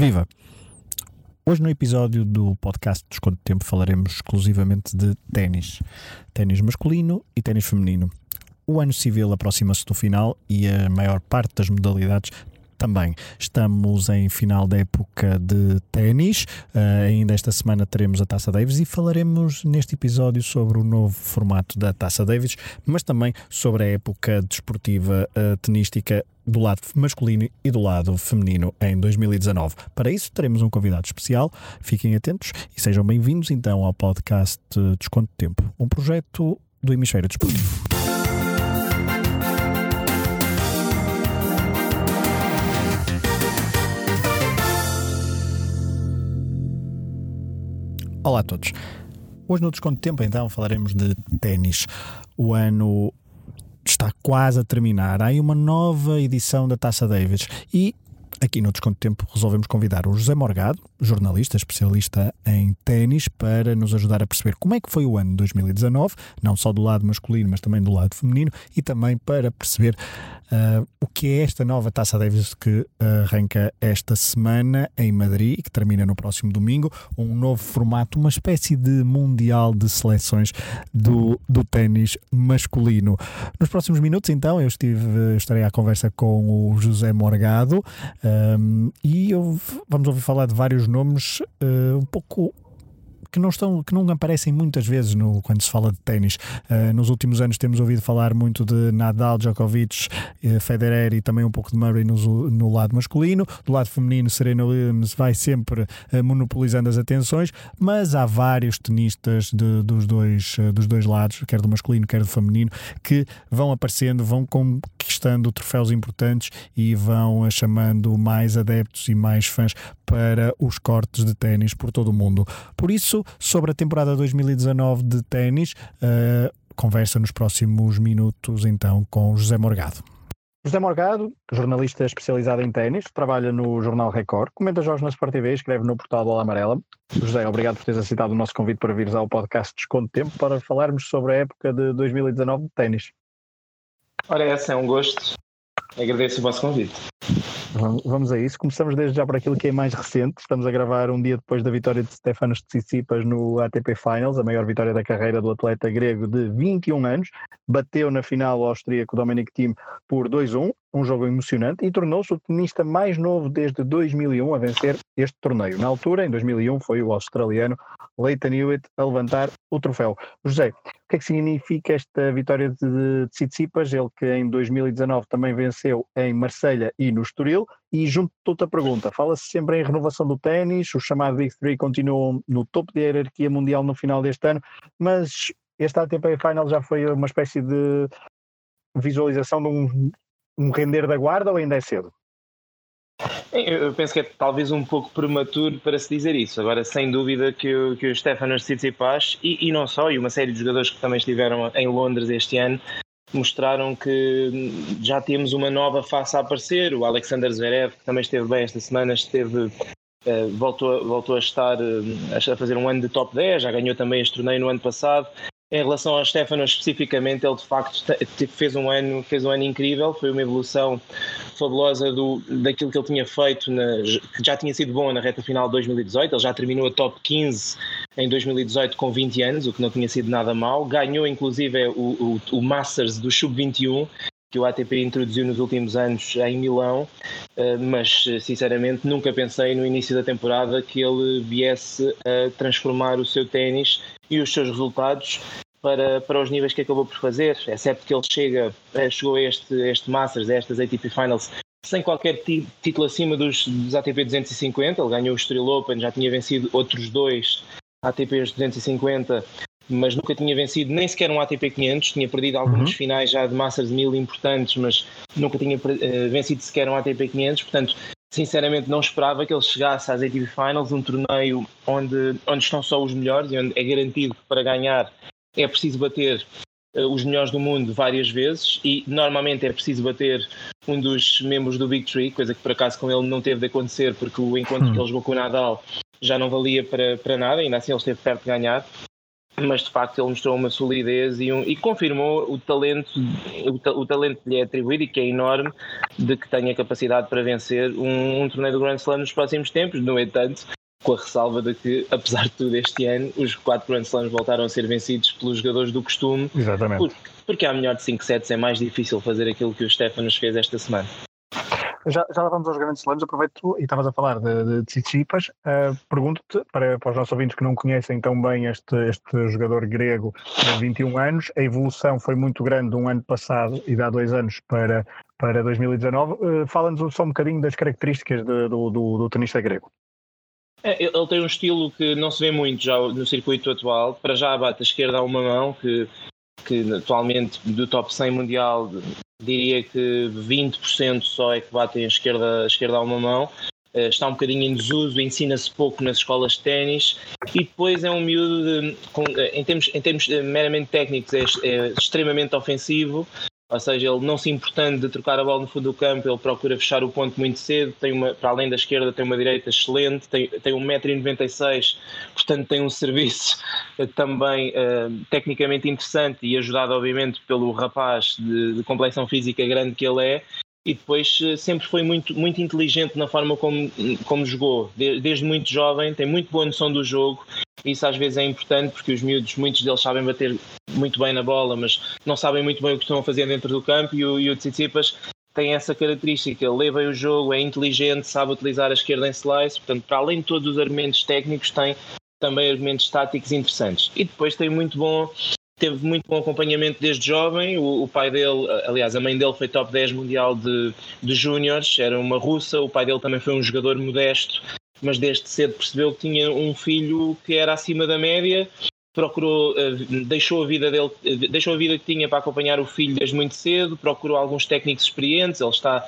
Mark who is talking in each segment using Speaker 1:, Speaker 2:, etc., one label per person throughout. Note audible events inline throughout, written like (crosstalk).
Speaker 1: Viva! Hoje, no episódio do podcast Desconto de Tempo, falaremos exclusivamente de ténis. Ténis masculino e ténis feminino. O ano civil aproxima-se do final e a maior parte das modalidades também. Estamos em final da época de ténis, uh, ainda esta semana teremos a Taça Davis e falaremos neste episódio sobre o novo formato da Taça Davis, mas também sobre a época desportiva uh, tenística do lado masculino e do lado feminino em 2019. Para isso teremos um convidado especial, fiquem atentos e sejam bem-vindos então ao podcast Desconto de Tempo, um projeto do Hemisfério Desportivo. Olá a todos. Hoje no Desconto de Tempo então falaremos de ténis. O ano está quase a terminar. Há aí uma nova edição da Taça Davis e aqui no Desconto de Tempo resolvemos convidar o José Morgado, jornalista especialista em ténis, para nos ajudar a perceber como é que foi o ano de 2019, não só do lado masculino, mas também do lado feminino, e também para perceber uh, o que é esta nova Taça Davis que arranca esta semana em Madrid e que termina no próximo domingo, um novo formato, uma espécie de mundial de seleções do, do ténis masculino. Nos próximos minutos, então, eu estive, estarei à conversa com o José Morgado um, e eu, vamos ouvir falar de vários nomes uh, um pouco que não estão, que não aparecem muitas vezes no, quando se fala de ténis. Uh, nos últimos anos temos ouvido falar muito de Nadal, Djokovic, uh, Federer e também um pouco de Murray no, no lado masculino. Do lado feminino, Serena Williams vai sempre uh, monopolizando as atenções, mas há vários tenistas de, dos, dois, dos dois lados, quer do masculino, quer do feminino, que vão aparecendo, vão conquistando troféus importantes e vão chamando mais adeptos e mais fãs para os cortes de ténis por todo o mundo. Por isso, sobre a temporada 2019 de ténis, uh, conversa nos próximos minutos então com José Morgado. José Morgado, jornalista especializado em ténis, trabalha no Jornal Record, comenta jogos na Sport TV, escreve no portal Bola Amarela. José, obrigado por teres aceitado o nosso convite para vires ao podcast Desconto Tempo para falarmos sobre a época de 2019 de ténis.
Speaker 2: Ora, essa é um gosto. Agradeço o vosso convite.
Speaker 1: Vamos a isso. Começamos desde já por aquilo que é mais recente. Estamos a gravar um dia depois da vitória de Stefanos Tsitsipas no ATP Finals, a maior vitória da carreira do atleta grego de 21 anos. Bateu na final o austríaco Dominic Thiem por 2-1 um jogo emocionante e tornou-se o tenista mais novo desde 2001 a vencer este torneio. Na altura, em 2001, foi o australiano Leighton Hewitt a levantar o troféu. José, o que é que significa esta vitória de Tsitsipas? Ele que em 2019 também venceu em Marselha e no Estoril. E junto de outra pergunta, fala-se sempre em renovação do ténis, o chamado Big Three continuam no topo da hierarquia mundial no final deste ano, mas este ATP Final já foi uma espécie de visualização de um um render da guarda ou ainda é cedo?
Speaker 2: Eu penso que é talvez um pouco prematuro para se dizer isso. Agora, sem dúvida que o, que o Stefanos Tsitsipas e, e não só, e uma série de jogadores que também estiveram em Londres este ano, mostraram que já temos uma nova face a aparecer. O Alexander Zverev, que também esteve bem esta semana, esteve, eh, voltou, voltou a estar eh, a fazer um ano de top 10, já ganhou também este torneio no ano passado. Em relação ao Stefano especificamente, ele de facto fez um ano, fez um ano incrível, foi uma evolução fabulosa do, daquilo que ele tinha feito, na, que já tinha sido bom na reta final de 2018, ele já terminou a top 15 em 2018 com 20 anos, o que não tinha sido nada mal, ganhou inclusive o, o, o Masters do Sub-21, que o ATP introduziu nos últimos anos em Milão, eh, mas sinceramente nunca pensei no início da temporada que ele viesse a transformar o seu ténis e os seus resultados para, para os níveis que acabou por fazer. Certo que ele chega, eh, chegou a este, este Masters, a estas ATP Finals, sem qualquer título acima dos, dos ATP 250. Ele ganhou o Estoril Open, já tinha vencido outros dois ATPs 250, mas nunca tinha vencido nem sequer um ATP 500. Tinha perdido alguns uhum. finais já de Masters 1000 importantes, mas nunca tinha uh, vencido sequer um ATP 500. Portanto, sinceramente não esperava que ele chegasse às ATP Finals, um torneio onde, onde estão só os melhores e onde é garantido que para ganhar é preciso bater uh, os melhores do mundo várias vezes e normalmente é preciso bater um dos membros do Big Three, coisa que por acaso com ele não teve de acontecer porque o encontro hum. que ele jogou com o Nadal já não valia para, para nada, ainda assim ele esteve perto de ganhar. Mas de facto ele mostrou uma solidez e, um, e confirmou o talento, o, o, talento que lhe é atribuído e que é enorme, de que tem a capacidade para vencer um, um torneio do Grand Slam nos próximos tempos. No entanto, com a ressalva de que, apesar de tudo, este ano os quatro Grand Slams voltaram a ser vencidos pelos jogadores do costume.
Speaker 1: Exatamente.
Speaker 2: Porque, porque há melhor de 5 sets é mais difícil fazer aquilo que o Stefanos fez esta semana.
Speaker 1: Já, já vamos aos grandes slams, aproveito e estavas a falar de, de Tsitsipas, uh, pergunto-te, para, para os nossos ouvintes que não conhecem tão bem este, este jogador grego de 21 anos, a evolução foi muito grande de um ano passado e de há dois anos para, para 2019, uh, fala-nos só um bocadinho das características de, do, do, do tenista grego.
Speaker 2: É, ele tem um estilo que não se vê muito já no circuito atual. Para já bate a esquerda a uma mão, que, que atualmente do top 100 mundial diria que 20% só é que batem a esquerda, a esquerda a uma mão. Uh, está um bocadinho em desuso, ensina-se pouco nas escolas de ténis e depois é um miúdo, de, com, eh, em termos, em termos eh, meramente técnicos, é, é extremamente ofensivo, ou seja, ele não se importando de trocar a bola no fundo do campo, ele procura fechar o ponto muito cedo, tem uma, para além da esquerda tem uma direita excelente, tem, tem 1,96m, portanto tem um (laughs) serviço eh, também uh, tecnicamente interessante e ajudado obviamente pelo rapaz de, de complexão física grande que ele é, e depois uh, sempre foi muito, muito inteligente na forma como, como jogou, de, desde muito jovem, tem muito boa noção do jogo, isso às vezes é importante porque os miúdos, muitos deles sabem bater muito bem na bola, mas não sabem muito bem o que estão a fazer dentro do campo e o, e o Tsitsipas tem essa característica, bem o jogo, é inteligente, sabe utilizar a esquerda em slice, portanto, para além de todos os argumentos técnicos, tem também argumentos táticos interessantes. E depois tem muito bom, teve muito bom acompanhamento desde jovem, o, o pai dele, aliás, a mãe dele foi top 10 mundial de, de júniores, era uma russa, o pai dele também foi um jogador modesto, mas desde cedo percebeu que tinha um filho que era acima da média procurou, eh, deixou a vida dele, eh, deixou a vida que tinha para acompanhar o filho desde muito cedo, procurou alguns técnicos experientes, ele está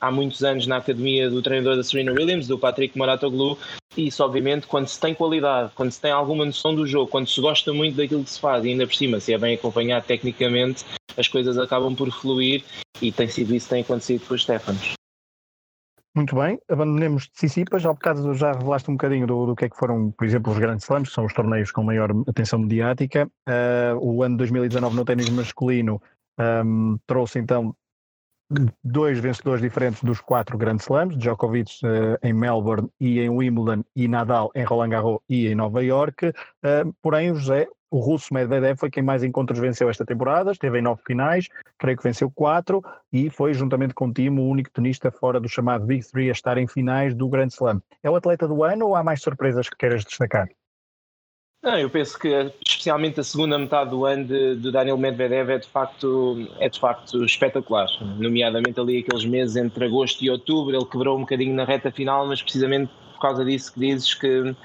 Speaker 2: há muitos anos na academia do treinador da Serena Williams, do Patrick Moratoglu, e isso obviamente quando se tem qualidade, quando se tem alguma noção do jogo, quando se gosta muito daquilo que se faz, e ainda por cima se é bem acompanhado tecnicamente, as coisas acabam por fluir e tem sido isso que tem acontecido com os Stefanos.
Speaker 1: Muito bem, abandonemos Tsitsipas, já bocado já revelaste um bocadinho do, do que é que foram, por exemplo, os grandes slams, que são os torneios com maior atenção mediática. Uh, o ano 2019 no ténis masculino um, trouxe então dois vencedores diferentes dos quatro grandes slams, Djokovic uh, em Melbourne e em Wimbledon e Nadal em Roland Garros e em Nova York. Uh, porém, José, o russo Medvedev foi quem mais encontros venceu esta temporada, esteve em nove finais, creio que venceu quatro e foi, juntamente com o time, o único tenista fora do chamado Big Three a estar em finais do Grand Slam. É o atleta do ano ou há mais surpresas que queiras destacar?
Speaker 2: Eu penso que especialmente a segunda metade do ano de, de, Daniel Medvedev é de facto é de facto espetacular, nomeadamente ali aqueles meses entre agosto e outubro, ele quebrou um bocadinho na reta final, mas precisamente por causa disso que dizes que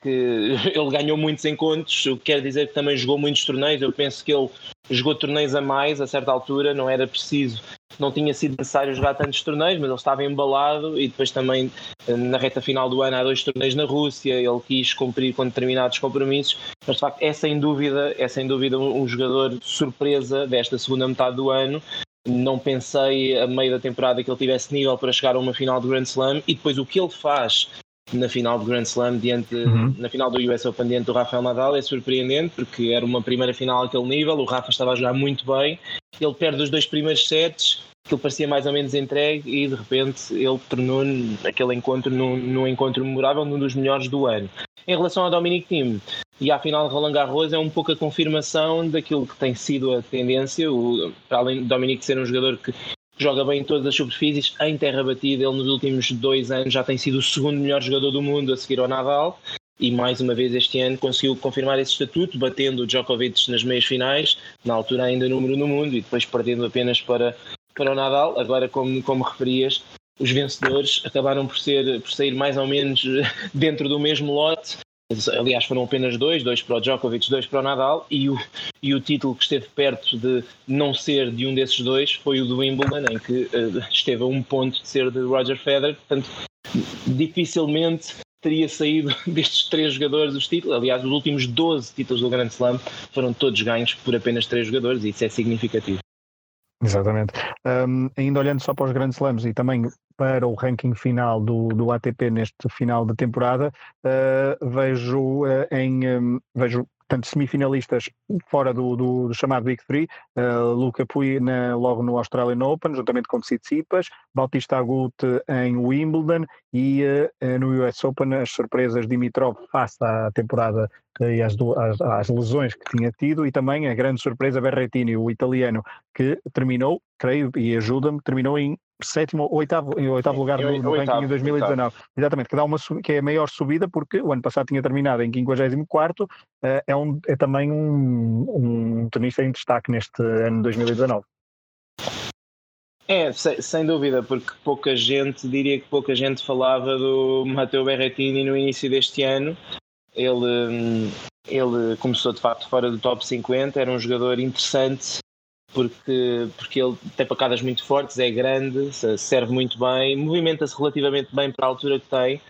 Speaker 2: que (laughs) ele ganhou muitos encontros, o que quer dizer que também jogou muitos torneios. Eu penso que ele jogou torneios a mais a certa altura, não era preciso, não tinha sido necessário jogar tantos torneios, mas ele estava embalado e depois também na reta final do ano há dois torneios na Rússia, ele quis cumprir com determinados compromissos, mas de facto é sem dúvida, é sem dúvida um, jogador de surpresa desta segunda metade do ano. Não pensei a meio da temporada que ele tivesse nível para chegar a uma final do Grand Slam e depois o que ele faz na final do Grand Slam diante uhum. na final do US Open diante do Rafael Nadal é surpreendente porque era uma primeira final àquele nível, o Rafa estava a jogar muito bem, ele perde os dois primeiros sets, que ele parecia mais ou menos entregue e de repente ele tornou aquele encontro num, num encontro memorável, num dos melhores do ano. Em relação ao Dominic Thiem e à final de Roland Garros é um pouco a confirmação daquilo que tem sido a tendência, o, para além de Dominic ser um jogador que joga bem em todas as superfícies, em terra batida. Ele nos últimos dois anos já tem sido o segundo melhor jogador do mundo a seguir ao Nadal. E mais uma vez este ano conseguiu confirmar esse estatuto, batendo o Djokovic nas meias finais, na altura ainda número no mundo, e depois perdendo apenas para, para o Nadal. Agora, como, como referias, os vencedores acabaram por, ser, por sair mais ou menos (laughs) dentro do mesmo lote, Aliás, foram apenas dois, dois para o Djokovic, dois para o Nadal, e o, e o título que esteve perto de não ser de um desses dois foi o do Wimbledon, em que uh, esteve a um ponto de ser de Roger Federer, portanto, dificilmente teria saído (laughs) destes três jogadores os títulos. Aliás, os últimos 12 títulos do Grand Slam foram todos ganhos por apenas três jogadores, e isso é significativo.
Speaker 1: Exatamente. Um, ainda olhando só para os grandes slams e também para o ranking final do, do ATP neste final de temporada, uh, vejo uh, em um, vejo portanto, semifinalistas fora do, do, do chamado Big Three, uh, Luca Pui na, logo no Australian Open, juntamente com Tsitsipas, Bautista Agut em Wimbledon e uh, no US Open as surpresas Dimitrov face à temporada e às, às, às, lesões que tinha tido e também a grande surpresa Berrettini, o italiano, que terminou, creio, e ajuda-me, terminou em sétimo ou oitavo, em oitavo lugar no, no ranking em 2019. Oitavo. Exatamente, que dá uma que é a maior subida porque o ano passado tinha terminado em 54, uh, eh, é, um, é também um, um tenista em destaque neste ano de 2019.
Speaker 2: É, sem, sem, dúvida, porque pouca gente, diria que pouca gente falava do Matteo Berrettini no início deste ano. Ele, ele começou de facto fora do top 50, era um jogador interessante, porque, porque ele tem pacadas muito fortes, é grande, serve muito bem, movimenta-se relativamente bem para a altura que tem,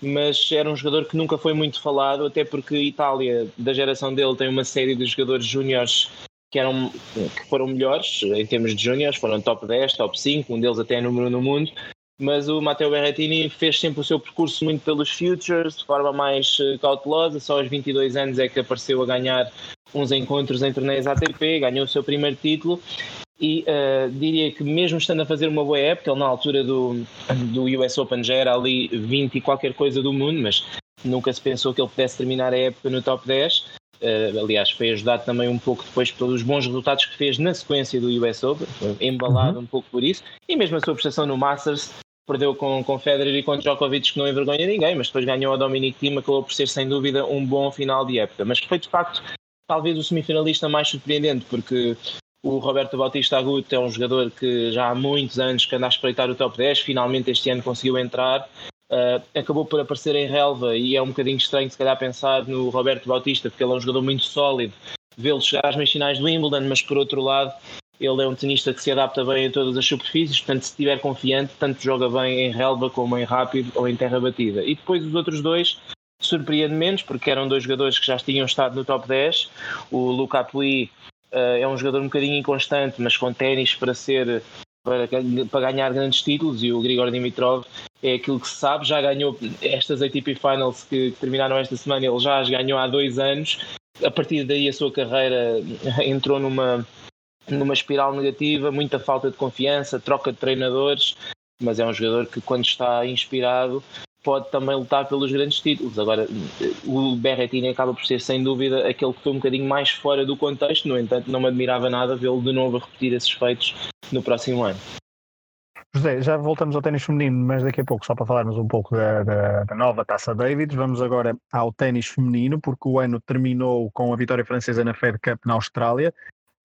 Speaker 2: mas era um jogador que nunca foi muito falado, até porque a Itália, da geração dele, tem uma série de jogadores júniores que, eram, que foram melhores em termos de júniores, foram top 10, top 5, um deles até é número no mundo, mas o Matteo Berrettini fez sempre o seu percurso muito pelos futures, de forma mais eh, cautelosa, só aos 22 anos é que apareceu a ganhar uns encontros em torneios ATP, ganhou o seu primeiro título e uh, diria que mesmo estando a fazer uma boa época, ele na altura do, do US Open já era ali 20 e qualquer coisa do mundo, mas nunca se pensou que ele pudesse terminar a época no top 10. Uh, eh, aliás, foi ajudado também um pouco depois pelos bons resultados que fez na sequência do US Open, embalado uhum. um pouco por isso, e mesmo a sua prestação no Masters perdeu com, com Federer e com Djokovic que não envergonha ninguém, mas depois ganhou a Dominic Thiem, acabou por ser sem dúvida um bom final de época. Mas foi de facto talvez o semifinalista mais surpreendente, porque o Roberto Bautista Agut é um jogador que já há muitos anos que anda a espreitar o top 10, finalmente este ano conseguiu entrar. Uh, acabou por aparecer em relva e é um bocadinho estranho se calhar pensar no Roberto Bautista, porque ele é um jogador muito sólido, vê-lo chegar às meias finais do Wimbledon, mas por outro lado ele é um tenista que se adapta bem a todas as superfícies, portanto, se estiver confiante, tanto joga bem em relva como em rápido ou em terra batida. E depois os outros dois surpreende menos, porque eram dois jogadores que já tinham estado no top 10. O Luca Pui uh, é um jogador um bocadinho inconstante, mas com ténis para ser para, para ganhar grandes títulos e o Grigor Dimitrov é aquilo que se sabe, já ganhou estas ATP Finals que, que terminaram esta semana, ele já as ganhou há dois anos. A partir daí a sua carreira entrou numa numa espiral negativa, muita falta de confiança, troca de treinadores, mas é um jogador que quando está inspirado pode também lutar pelos grandes títulos. Agora, o Berrettini acaba por ser sem dúvida aquele que foi um bocadinho mais fora do contexto, no entanto não me admirava nada vê-lo de novo a repetir esses feitos no próximo ano.
Speaker 1: José, já voltamos ao ténis feminino, mas daqui a pouco, só para falarmos um pouco da, da, da nova Taça Davids, vamos agora ao ténis feminino, porque o ano terminou com a vitória francesa na Fed Cup na Austrália,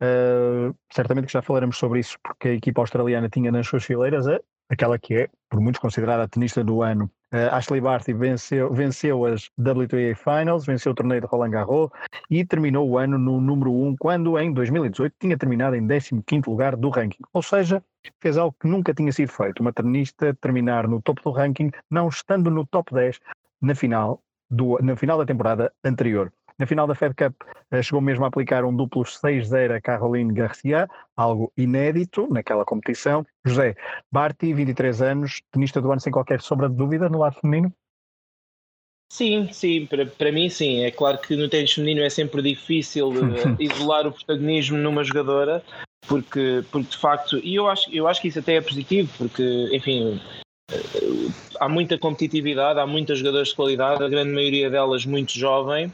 Speaker 1: Uh, certamente que já falaremos sobre isso, porque a equipa australiana tinha nas suas fileiras a, aquela que é, por muitos, considerada a tenista do ano. Uh, Ashley Barty venceu, venceu as WTA Finals, venceu o torneio de Roland Garros e terminou o ano no número 1, quando em 2018 tinha terminado em 15º lugar do ranking. Ou seja, fez algo que nunca tinha sido feito, uma tenista terminar no topo do ranking, não estando no top 10 na final, do, na final da temporada anterior. Na final da Fed Cup eh, chegou mesmo a aplicar um duplo 6-0 a Caroline Garcia, algo inédito naquela competição. José Barti, 23 anos, tenista do ano sem qualquer sombra de dúvida no lado feminino?
Speaker 2: Sim, sim, para, para mim sim. É claro que no tênis feminino é sempre difícil uh, (laughs) isolar o protagonismo numa jogadora, porque, porque de facto, e eu acho, eu acho que isso até é positivo, porque, enfim, uh, há muita competitividade, há muitas jogadoras de qualidade, a grande maioria delas muito jovem,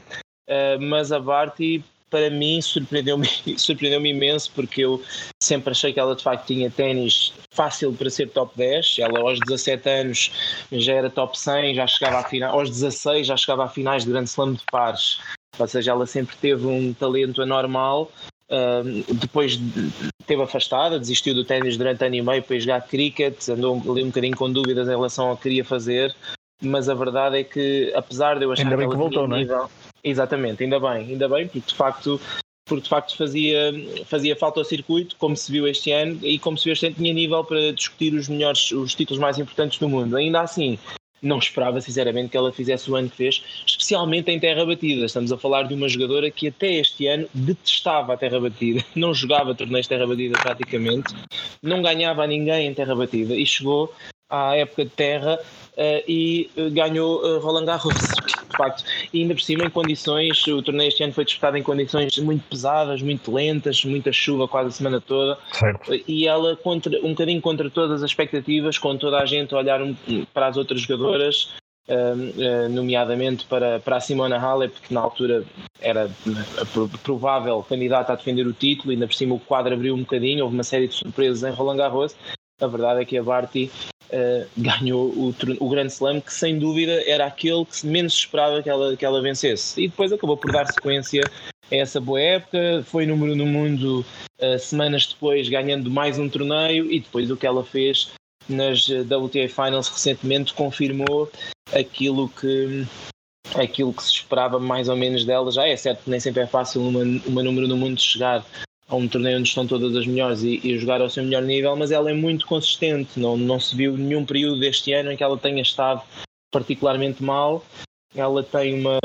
Speaker 2: uh, mas a Barty para mim surpreendeu-me (laughs) surpreendeu imenso porque eu sempre achei que ela de facto tinha ténis fácil para ser top 10 ela aos 17 anos já era top 100 já chegava a final, aos 16 já chegava a finais de Grande Slam de pares. Ou seja, ela sempre teve um talento anormal uh, depois esteve afastada, desistiu do ténis durante ano e meio para jogar cricket, andou ali um bocadinho com dúvidas em relação ao que queria fazer. Mas a verdade é que apesar de eu achar
Speaker 1: Ainda bem que, que voltou, não é?
Speaker 2: Exatamente, ainda bem, ainda bem, porque de facto, porque de facto fazia, fazia falta ao circuito, como se viu este ano, e como se viu este ano tinha nível para discutir os melhores, os títulos mais importantes do mundo. Ainda assim, não esperava sinceramente que ela fizesse o ano que fez, especialmente em terra batida. Estamos a falar de uma jogadora que até este ano detestava a terra batida, (laughs) não jogava torneios de terra batida praticamente, não ganhava a ninguém em terra batida e chegou à época de terra uh, e ganhou uh, Roland Garros (laughs) de facto, e ainda por cima em condições, o torneio este ano foi disputado em condições muito pesadas, muito lentas, muita chuva quase a semana toda,
Speaker 1: certo.
Speaker 2: e ela contra, um bocadinho contra todas as expectativas, com toda a gente a olhar um, para as outras jogadoras, uh, nomeadamente para, para a Simona Halep, que na altura era a provável candidata a defender o título, ainda por cima o quadro abriu um bocadinho, houve uma série de surpresas em Roland Garros. A verdade é que a Barty uh, ganhou o, o Grande Slam, que sem dúvida era aquele que menos esperava que ela, que ela vencesse. E depois acabou por dar sequência a essa boa época, foi número no mundo uh, semanas depois, ganhando mais um torneio, e depois o que ela fez nas WTA Finals recentemente confirmou aquilo que aquilo que se esperava mais ou menos dela já é certo que nem sempre é fácil uma, uma número no mundo chegar a um torneio onde estão todas as melhores e, e, jogar ao seu melhor nível, mas ela é muito consistente, não, não se viu nenhum período deste ano em que ela tenha estado particularmente mal ela tem uma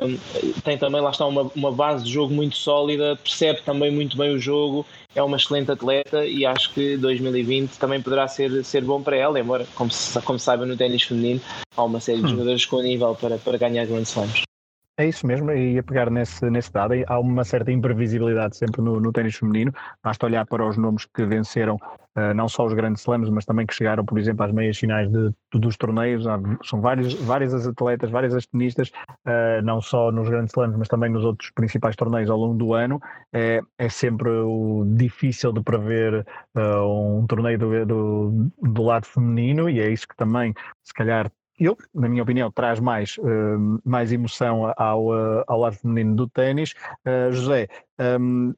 Speaker 2: tem também lá está uma, uma base de jogo muito sólida, percebe também muito bem o jogo, é uma excelente atleta e acho que 2020 também poderá ser, ser bom para ela, embora como se, como saiba no ténis feminino há uma série de hum. jogadores com nível para, para ganhar grandes slams.
Speaker 1: É isso mesmo, e a pegar nesse, nesse dado, há uma certa imprevisibilidade sempre no, no ténis feminino. Basta olhar para os nomes que venceram uh, não só os grandes slams, mas também que chegaram, por exemplo, às meias finais de, de dos torneios. Há, são vários, várias as atletas, várias as tenistas, uh, não só nos grandes slams, mas também nos outros principais torneios ao longo do ano. É, é sempre o difícil de prever uh, um torneio do, do, do lado feminino, e é isso que também, se calhar, eu, na minha opinião, traz mais, uh, mais emoção ao, uh, ao lado feminino do ténis. Uh, José, um,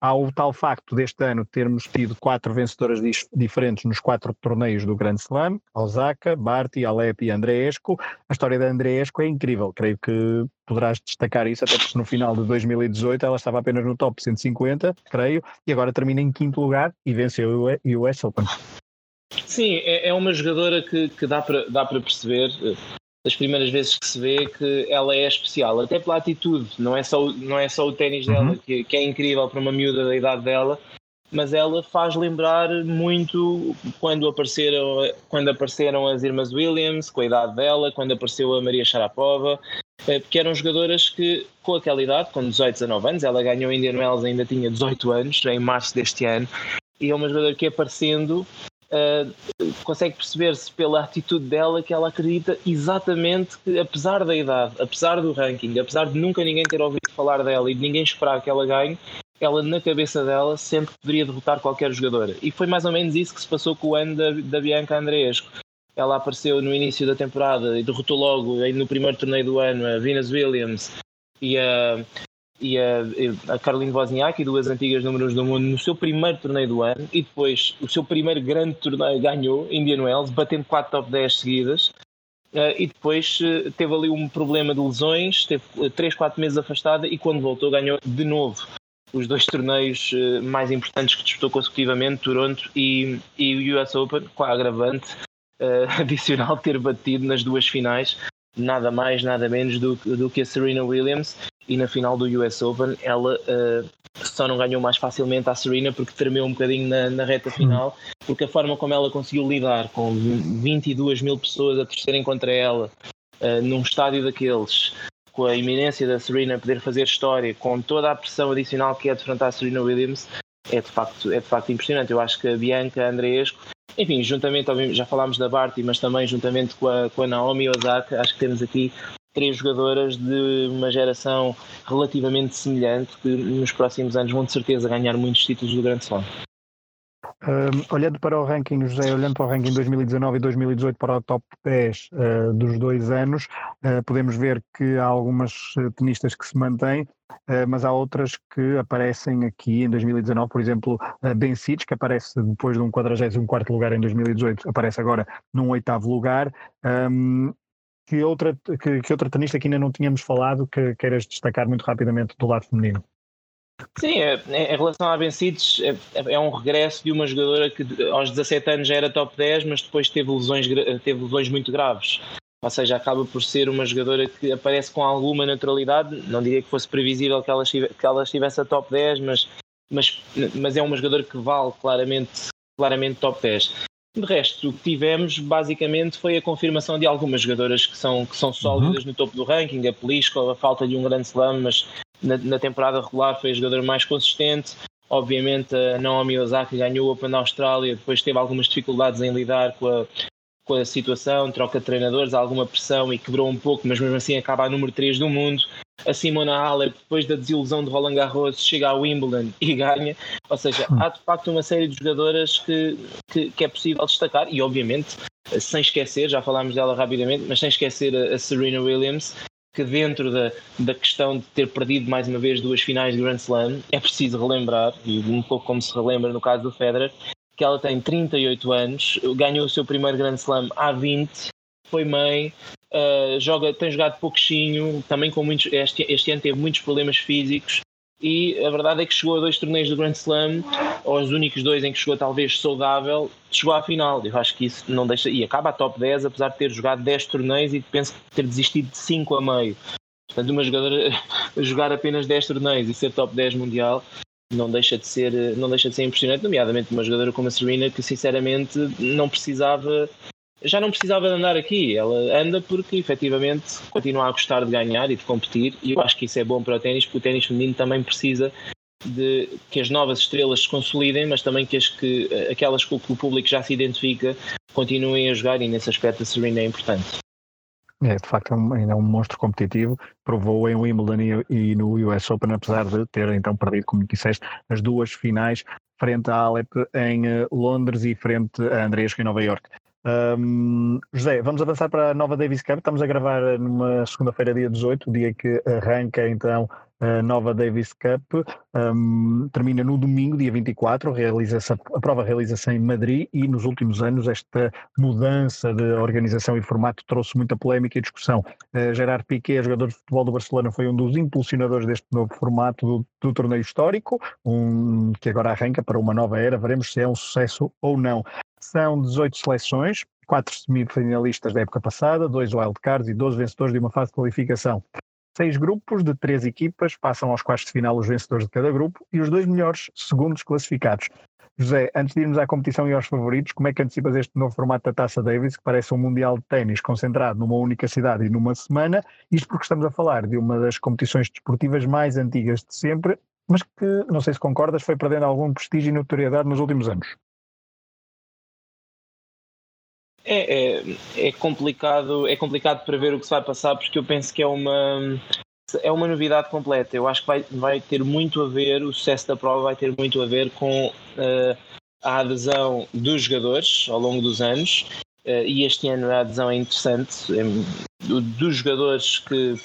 Speaker 1: há o tal facto deste ano termos tido quatro vencedoras diferentes nos quatro torneios do Grande Slam, Osaka, Barty, Alep e Andreesco. A história da Andreesco é incrível, creio que poderás destacar isso, até porque no final de 2018 ela estava apenas no top 150, creio, e agora termina em quinto lugar e venceu o US Open.
Speaker 2: Sim, é, é uma jogadora que, que dá para dá perceber eh, das primeiras vezes que se vê que ela é especial, até pela atitude, não é só, não é só o ténis dela uhum. que, que, é incrível para uma miúda da idade dela, mas ela faz lembrar muito quando apareceram, quando apareceram as irmãs Williams, com a idade dela, quando apareceu a Maria Sharapova, eh, porque eram jogadoras que, com aquela idade, com 18, 19 anos, ela ganhou Indian Wells ainda tinha 18 anos, em março deste ano, e é uma jogadora que aparecendo Uh, consegue perceber-se pela atitude dela que ela acredita exatamente que, apesar da idade, apesar do ranking, apesar de nunca ninguém ter ouvido falar dela e de ninguém esperar que ela ganhe, ela na cabeça dela sempre poderia derrotar qualquer jogadora. E foi mais ou menos isso que se passou com o ano da, da Bianca Andreesco. Ela apareceu no início da temporada e derrotou logo, no primeiro torneio do ano, a Venus Williams e a, e a, a Caroline Wozniacki, duas antigas números do mundo, no seu primeiro torneio do ano e depois o seu primeiro grande torneio ganhou, Indian Wells, batendo 4 top 10 seguidas. Uh, e depois uh, teve ali um problema de lesões, teve 3, 4 meses afastada e quando voltou ganhou de novo os dois torneios uh, mais importantes que disputou consecutivamente, Toronto e, e o US Open, com a agravante (laughs) adicional ter batido nas duas finais, nada mais, nada menos do, do que a Serena Williams e na final do US Open ela uh, só não ganhou mais facilmente a Serena porque tremeu um bocadinho na, na reta final, porque a forma como ela conseguiu lidar com 22 mil pessoas a torcerem contra ela uh, num estádio daqueles, com a iminência da Serena poder fazer história, com toda a pressão adicional que é defrontar a Serena Williams, é de facto, é de facto impressionante. Eu acho que a Bianca a enfim, juntamente, já falámos da Barty, mas também juntamente com a, com a Naomi Osaka, acho que temos aqui três jogadoras de uma geração relativamente semelhante que nos próximos anos vão de certeza ganhar muitos títulos do Grande Slam.
Speaker 1: Um, olhando para o ranking, José, olhando para o ranking 2019 e 2018 para o top 10 uh, dos dois anos, uh, podemos ver que há algumas uh, tenistas que se mantêm, mas há outras que aparecem aqui em 2019, por exemplo, a Ben Sites, que aparece depois de um 44 lugar em 2018, aparece agora num oitavo lugar. Um, que outra, que, que, outra tenista que ainda não tínhamos falado que queiras destacar muito rapidamente do lado feminino?
Speaker 2: Sim, é, é, em relação à Bencic, é, é, um regresso de uma jogadora que aos 17 anos já era top 10, mas depois teve lesões, teve lesões muito graves. Ou seja, acaba por ser uma jogadora que aparece com alguma naturalidade. Não diria que fosse previsível que ela, que ela estivesse a top 10, mas, mas, mas é uma jogadora que vale claramente, claramente top 10. De resto, o que tivemos basicamente foi a confirmação de algumas jogadoras que são, que são sólidas uhum. no topo do ranking, a Pelisco, a falta de um grande slam, mas na, na, temporada regular foi a jogadora mais consistente. Obviamente a Naomi Osaka ganhou o Open da Austrália, depois teve algumas dificuldades em lidar com a, com a situação, troca de treinadores, alguma pressão e quebrou um pouco, mas mesmo assim acaba a número 3 do mundo a Simona Halep, depois da desilusão de Roland Garros, chega ao Wimbledon e ganha. Ou seja, há de facto uma série de jogadoras que, que, que, é possível destacar e, obviamente, sem esquecer, já falámos dela rapidamente, mas sem esquecer a, a Serena Williams, que dentro da, da questão de ter perdido mais uma vez duas finais de Grand Slam, é preciso relembrar, e um pouco como se relembra no caso do Federer, que ela tem 38 anos, ganhou o seu primeiro Grand Slam há 20, foi mãe, Uh, joga, tem jogado pouquinho, também com muitos. Este, este ano teve muitos problemas físicos e a verdade é que chegou a dois torneios do Grand Slam, ou os únicos dois em que chegou talvez saudável, chegou à final. Eu acho que isso não deixa. E acaba a top 10, apesar de ter jogado 10 torneios e penso ter desistido de 5 a meio. Portanto, uma jogadora (laughs) jogar apenas 10 torneios e ser top 10 mundial não deixa de ser, não deixa de ser impressionante, nomeadamente uma jogadora como a Serena que sinceramente não precisava já não precisava de andar aqui. Ela anda porque efetivamente continua a gostar de ganhar e de competir, e eu acho que isso é bom para o ténis, porque o ténis feminino também precisa de que as novas estrelas se consolidem, mas também que, as que aquelas com que o público já se identifica continuem a jogar, e nesse aspecto a Serena é importante.
Speaker 1: É, de facto, é ainda é um monstro competitivo. Provou em Wimbledon e, no US Open, apesar de ter então perdido, como disseste, as duas finais frente a Alep em uh, Londres e frente a Andreescu em Nova York. Um, José, vamos avançar para a nova Davis Cup. Estamos a gravar numa segunda-feira, dia 18, o dia que arranca então a nova Davis Cup. Um, termina no domingo, dia 24. Realiza a prova realiza-se em Madrid e nos últimos anos esta mudança de organização e formato trouxe muita polémica e discussão. Uh, Gerard Piquet, jogador de futebol do Barcelona, foi um dos impulsionadores deste novo formato do, do torneio histórico, um, que agora arranca para uma nova era. Veremos se é um sucesso ou não. São 18 seleções, quatro semifinalistas da época passada, dois wildcards e 12 vencedores de uma fase de qualificação. Seis grupos de três equipas passam aos quartos de final os vencedores de cada grupo e os dois melhores segundos classificados. José, antes de irmos à competição e aos favoritos, como é que antecipas este novo formato da Taça Davis, que parece um Mundial de Ténis concentrado numa única cidade e numa semana? Isto porque estamos a falar de uma das competições desportivas mais antigas de sempre, mas que, não sei se concordas, foi perdendo algum prestígio e notoriedade nos últimos anos.
Speaker 2: É, é, é, complicado, é complicado prever o que se vai passar porque eu penso que é uma é uma novidade completa. Eu acho que vai, vai ter muito a ver, o sucesso da prova vai ter muito a ver com uh, a adesão dos jogadores ao longo dos anos. Uh, e este ano a adesão é interessante. É, dos jogadores que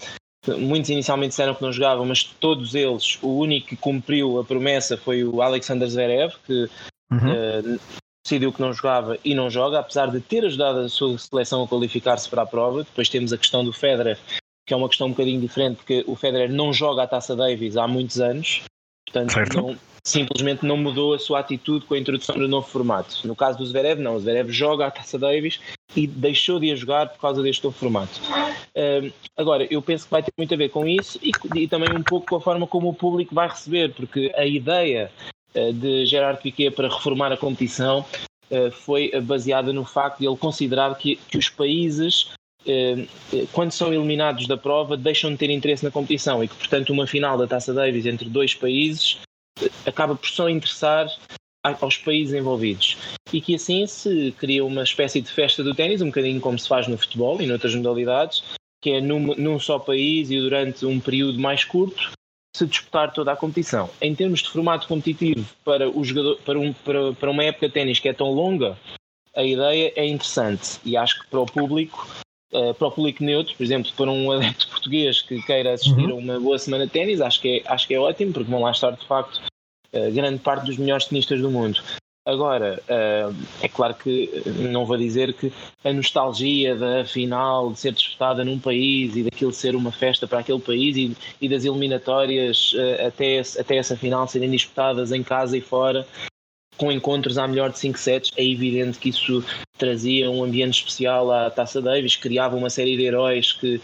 Speaker 2: muitos inicialmente disseram que não jogavam, mas todos eles, o único que cumpriu a promessa foi o Alexander Zverev, que uhum. uh, decidiu que não jogava e não joga, apesar de ter ajudado a sua seleção a qualificar-se para a prova. Depois temos a questão do Federer, que é uma questão um bocadinho diferente, porque o Federer não joga a Taça Davis há muitos anos, portanto não, simplesmente não mudou a sua atitude com a introdução do novo formato. No caso do Zverev, não, o Zverev joga a Taça Davis e deixou de a jogar por causa deste novo formato. Uh, agora, eu penso que vai ter muito a ver com isso e, e também um pouco com a forma como o público vai receber, porque a ideia de Gerard Piquet para reformar a competição eh, foi baseada no facto de ele considerar que, que os países eh, quando são eliminados da prova, deixam de ter interesse na competição e que, portanto, uma final da Taça Davis entre dois países acaba por só interessar aos países envolvidos. E que assim se cria uma espécie de festa do ténis, um bocadinho como se faz no futebol e noutras modalidades, que é num, num só país e durante um período mais curto, se disputar toda a competição. Em termos de formato competitivo para, o jogador, para, um, para, para uma época de ténis que é tão longa, a ideia é interessante e acho que para o público, uh, para o público neutro, por exemplo, para um (laughs) adepto português que queira assistir uhum. a uma boa semana de ténis, acho que, é, acho que é ótimo, porque vão lá estar de facto uh, grande parte dos melhores tenistas do mundo. Agora, uh, é claro que não vou dizer que a nostalgia da final de ser disputada num país e daquilo ser uma festa para aquele país e, e das eliminatórias uh, até, até essa final serem disputadas em casa e fora, com encontros à melhor de 5 sets, é evidente que isso trazia um ambiente especial à Taça Davis, criava uma série de heróis que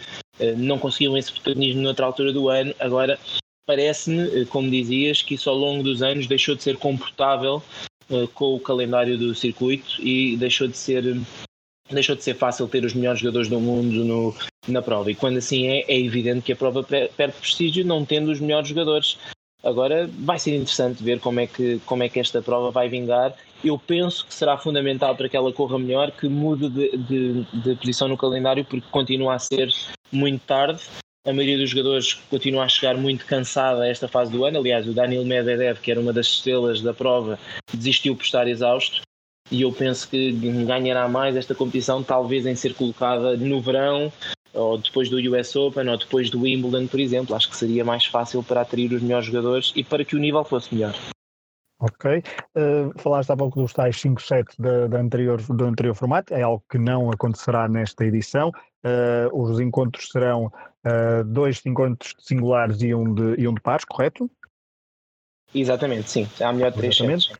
Speaker 2: não conseguiam esse protagonismo noutra altura do ano. Agora, parece-me, como dizias, que isso ao longo dos anos deixou de ser comportável com o calendário do circuito e deixou de ser deixou de ser fácil ter os melhores jogadores do mundo no, na prova. E quando assim é, é evidente que a prova perde prestígio não tendo os melhores jogadores. Agora vai ser interessante ver como é que, como é que esta prova vai vingar. Eu penso que será fundamental para que ela corra melhor que mude de, de, de posição no calendário, porque continua a ser muito tarde. A maioria dos jogadores continua a chegar muito cansada a esta fase do ano. Aliás, o Daniel Medvedev, que era uma das estrelas da prova, desistiu por estar exausto e eu penso que ganhará mais esta competição, talvez em ser colocada no verão, ou depois do US Open, ou depois do Wimbledon, por exemplo. Acho que seria mais fácil para atrair os melhores jogadores e para que o nível fosse melhor.
Speaker 1: Ok. Uh, falaste há pouco dos tais 5 sets da anterior, do anterior formato, é algo que não acontecerá nesta edição. Uh, os encontros serão uh, dois encontros singulares e um de, e um de pares, correto?
Speaker 2: Exatamente, sim. Há melhor de três sets.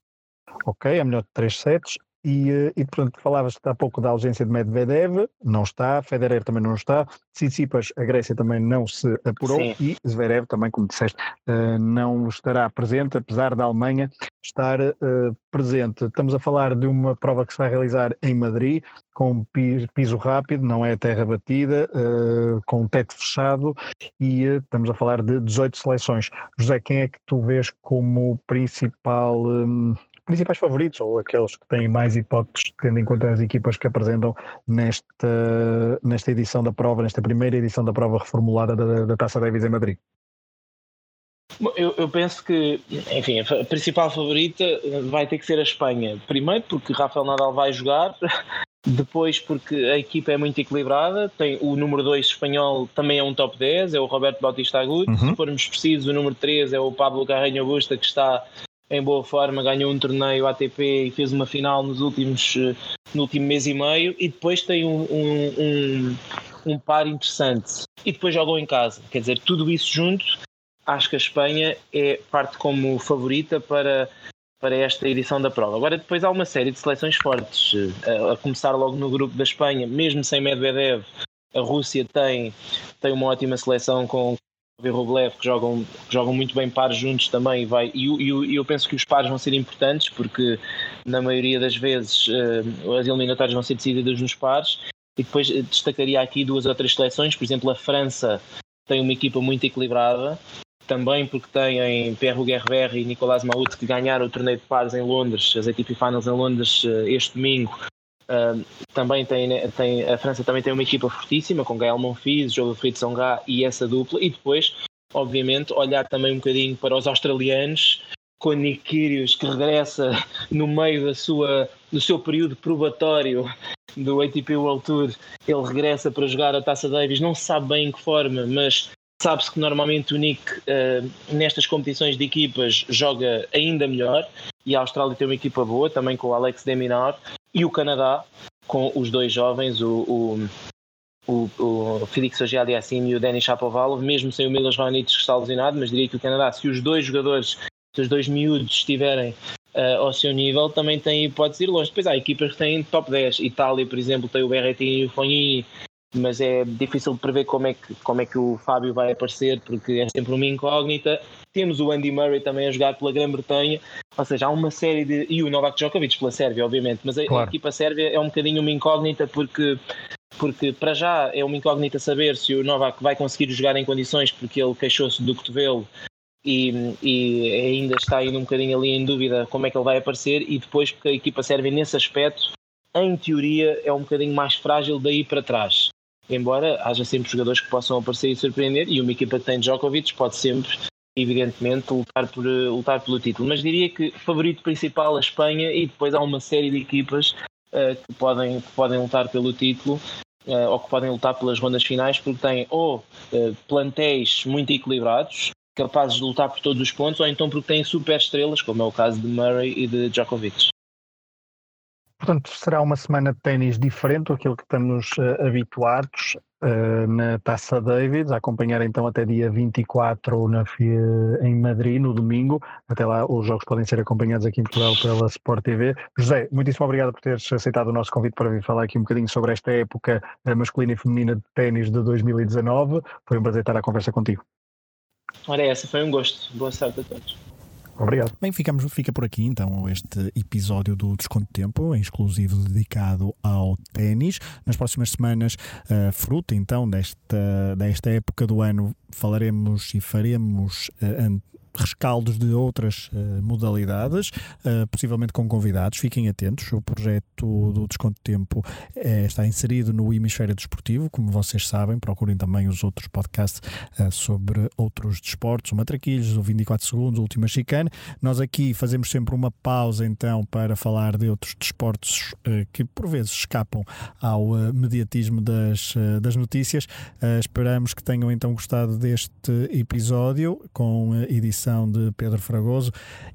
Speaker 1: Ok, é melhor de 3 sets. E, eh, e portanto, falavas há pouco da ausência de Medvedev, não está, Federer também não está, Tsitsipas, a Grécia também não se apurou Sim. e Zverev também, como disseste, eh, não estará presente, apesar da Alemanha estar uh, presente. Estamos a falar de uma prova que se vai realizar em Madrid, com piso rápido, não é terra batida, com teto fechado e estamos a falar de 18 seleções. José, quem é que tu vês como principal um, principais favoritos ou aqueles que têm mais hipóteses, tendo em conta as equipas que apresentam nesta, nesta edição da prova, nesta primeira edição da prova reformulada da, da Taça Davis em Madrid?
Speaker 2: Eu, eu, penso que, enfim, a principal favorita vai ter que ser a Espanha. Primeiro porque Rafael Nadal vai jogar, (laughs) depois porque a equipa é muito equilibrada, tem o número 2 espanhol também é um top 10, é o Roberto Bautista Agudo, uhum. se formos precisos o número 3 é o Pablo Carreño Busta que está em boa forma, ganhou um torneio ATP e fez uma final nos últimos, eh, no último mês e meio e depois tem um, um, um, um par interessante e depois jogou em casa. Quer dizer, tudo isso junto, acho que a Espanha é parte como favorita para, para esta edição da prova. Agora depois há uma série de seleções fortes, eh, a, começar logo no grupo da Espanha, mesmo sem Medvedev, a Rússia tem, tem uma ótima seleção com e Rublev que jogam, que jogam muito bem pares juntos também vai, e, e, eu penso que os pares vão ser importantes porque na maioria das vezes uh, as eliminatórias vão ser decididas nos pares e depois eh, destacaria aqui duas ou três seleções, por exemplo a França tem uma equipa muito equilibrada também porque tem Pierre Guerber e Nicolas Mahut que ganharam o torneio de pares em Londres, as ATP Finals em Londres uh, este domingo Também tem, né, tem, a França também tem uma equipa fortíssima com Gael Monfils, Jogo Fritz Songa e essa dupla. E depois, obviamente, olhar também um bocadinho para os australianos, com Nick Kyrgios, que regressa no meio da sua, do seu período probatório do ATP World Tour. Ele regressa para jogar a Taça Davis, não se sabe bem em que forma, mas sabe-se que normalmente o Nick, uh, nestas competições de equipas, joga ainda melhor. E a Austrália tem uma equipa boa, também com o Alex Deminar e o Canadá, com os dois jovens, o, o, o, o Felix Auger-Aliassime e o Denis Shapovalov, mesmo sem o Milos Raonic que está lesionado, mas diria que o Canadá, se os dois jogadores, se os dois miúdos estiverem uh, ao seu nível, também tem hipótese ir longe. Depois há equipas que têm top 10. Itália, por exemplo, tem o Berrettini e o Fognini, mas é difícil prever como é, que, como é que o Fábio vai aparecer, porque é sempre uma incógnita. Temos o Andy Murray também a jogar pela Grã-Bretanha, ou seja, há uma série de. e o Novak Djokovic pela Sérvia, obviamente, mas a, claro. a equipa sérvia é um bocadinho uma incógnita porque. Porque para já é uma incógnita saber se o Novak vai conseguir jogar em condições, porque ele queixou-se do cotovelo e, e, ainda está ainda um bocadinho ali em dúvida como é que ele vai aparecer, e depois porque a equipa sérvia nesse aspecto, em teoria, é um bocadinho mais frágil daí para trás embora haja sempre jogadores que possam aparecer e surpreender, e uma equipa que tem Djokovic pode sempre, evidentemente, lutar, por, lutar pelo título. Mas diria que favorito principal a Espanha e depois há uma série de equipas uh, que, podem, que podem lutar pelo título. Uh, ou que podem lutar pelas rondas finais porque têm ou uh, plantéis muito equilibrados capazes de lutar por todos os pontos ou então porque têm super estrelas como é o caso de Murray e de Djokovic
Speaker 1: Portanto, será uma semana de ténis diferente daquilo que estamos uh, habituados uh, na Taça Davis, a acompanhar então até dia 24 na, em Madrid, no domingo. Até lá os jogos podem ser acompanhados aqui em Portugal pela Sport TV. José, muitíssimo obrigado por teres aceitado o nosso convite para vir falar aqui um bocadinho sobre esta época eh, masculina e feminina de ténis de 2019. Foi um prazer estar à conversa contigo.
Speaker 2: Ora, essa foi um gosto. Boa sorte a todos.
Speaker 1: Obrigado. Bem, ficamos, fica por aqui então este episódio do Desconto Tempo, em exclusivo dedicado ao ténis. Nas próximas semanas, uh, fruta então desta, desta época do ano, falaremos e faremos uh, rescaldos de outras uh, modalidades, uh, possivelmente com convidados. Fiquem atentos. O projeto do Desconto Tempo é, está inserido no Hemisfério Desportivo, como vocês sabem. Procurem também os outros podcasts uh, sobre outros desportos, o Matraquilhos, o 24 Segundos, o Última Chicane. Nós aqui fazemos sempre uma pausa então para falar de outros desportos que por vezes escapam ao mediatismo das, das notícias. esperamos que tenham então gostado deste episódio com edição edição de Pedro Fragoso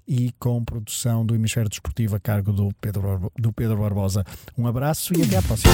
Speaker 1: e com produção do Hemisfério Desportivo a cargo do Pedro, do Pedro Barbosa. Um abraço e até à próxima.